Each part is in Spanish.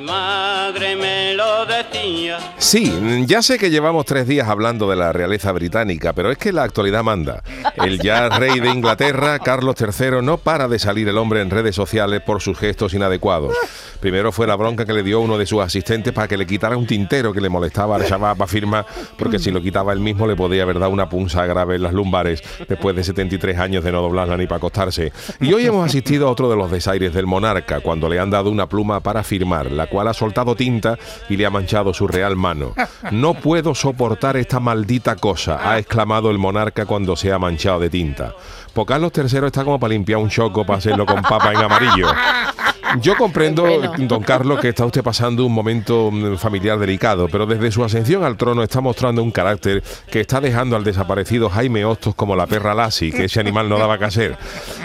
madre me lo decía. Sí, ya sé que llevamos tres días hablando de la realeza británica, pero es que la actualidad manda. El ya rey de Inglaterra, Carlos III, no para de salir el hombre en redes sociales por sus gestos inadecuados. Primero fue la bronca que le dio uno de sus asistentes para que le quitara un tintero que le molestaba al chaval para firma, porque si lo quitaba él mismo le podía haber dado una punza grave en las lumbares después de 73 años de no doblarla ni para acostarse. Y hoy hemos asistido a otro de los desaires del monarca, cuando le han dado una pluma para firmar la cual ha soltado tinta y le ha manchado su real mano. No puedo soportar esta maldita cosa, ha exclamado el monarca cuando se ha manchado de tinta. Pues Carlos III está como para limpiar un choco para hacerlo con papa en amarillo. Yo comprendo, don Carlos, que está usted pasando un momento mm, familiar delicado, pero desde su ascensión al trono está mostrando un carácter que está dejando al desaparecido Jaime Hostos como la perra Lassie, que ese animal no daba que hacer.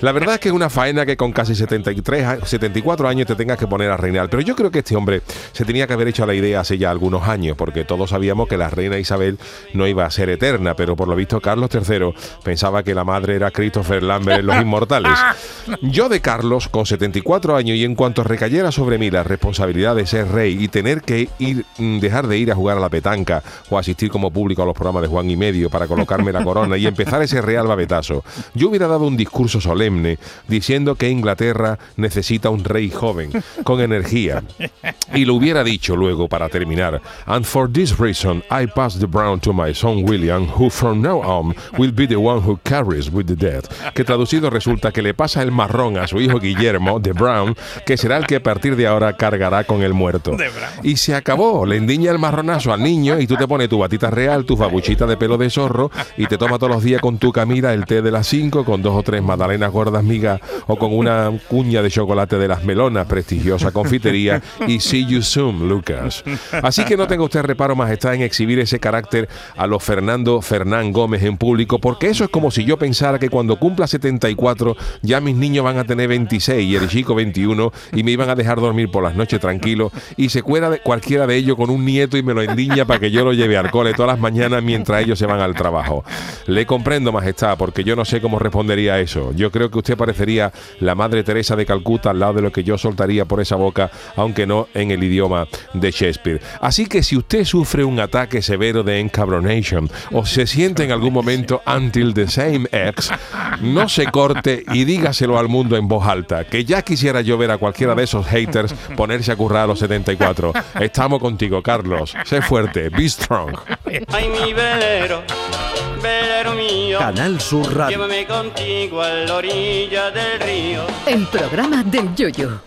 La verdad es que es una faena que con casi 73, 74 años te tengas que poner a reinar, pero yo creo que este hombre se tenía que haber hecho la idea hace ya algunos años, porque todos sabíamos que la reina Isabel no iba a ser eterna, pero por lo visto Carlos III pensaba que la madre era Christopher Lambert en Los Inmortales. Yo de Carlos, con 74 años y en cuanto recayera sobre mí la responsabilidad de ser rey y tener que ir, mm, dejar de ir a jugar a la petanca o asistir como público a los programas de Juan y Medio para colocarme la corona y empezar ese real babetazo, yo hubiera dado un discurso solemne diciendo que Inglaterra necesita un rey joven, con energía. Y lo hubiera dicho luego para terminar. And for this reason, I pass the brown to my son William, who from now on will be the one who carries with the dead. Que traducido resulta que le pasa el marrón a su hijo Guillermo, de Brown, que será el que a partir de ahora cargará con el muerto. Y se acabó, le endiña el marronazo al niño y tú te pones tu batita real, tu babuchita de pelo de zorro y te toma todos los días con tu camila el té de las 5 con dos o tres magdalenas gordas migas o con una cuña de chocolate de las melonas, prestigiosa confitería y see you soon, Lucas. Así que no tenga usted reparo más está en exhibir ese carácter a los Fernando Fernán Gómez en público, porque eso es como si yo pensara que cuando cumpla 74 ya mis niños van a tener 26 y el chico 21 y me iban a dejar dormir por las noches tranquilo y se cuela de cualquiera de ellos con un nieto y me lo endiña para que yo lo lleve al cole todas las mañanas mientras ellos se van al trabajo. Le comprendo, Majestad, porque yo no sé cómo respondería a eso. Yo creo que usted parecería la Madre Teresa de Calcuta al lado de lo que yo soltaría por esa boca, aunque no en el idioma de Shakespeare. Así que si usted sufre un ataque severo de encabronation o se siente en algún momento until the same ex, no se corte y dígaselo al mundo en voz alta, que ya quisiera yo ver a cualquiera de esos haters ponerse a currar a los 74. Estamos contigo, Carlos. Sé fuerte, be strong. Ay, mi velero, velero mío. Canal Sur Radio. Llévame contigo a la orilla del río. El programa del Yoyo.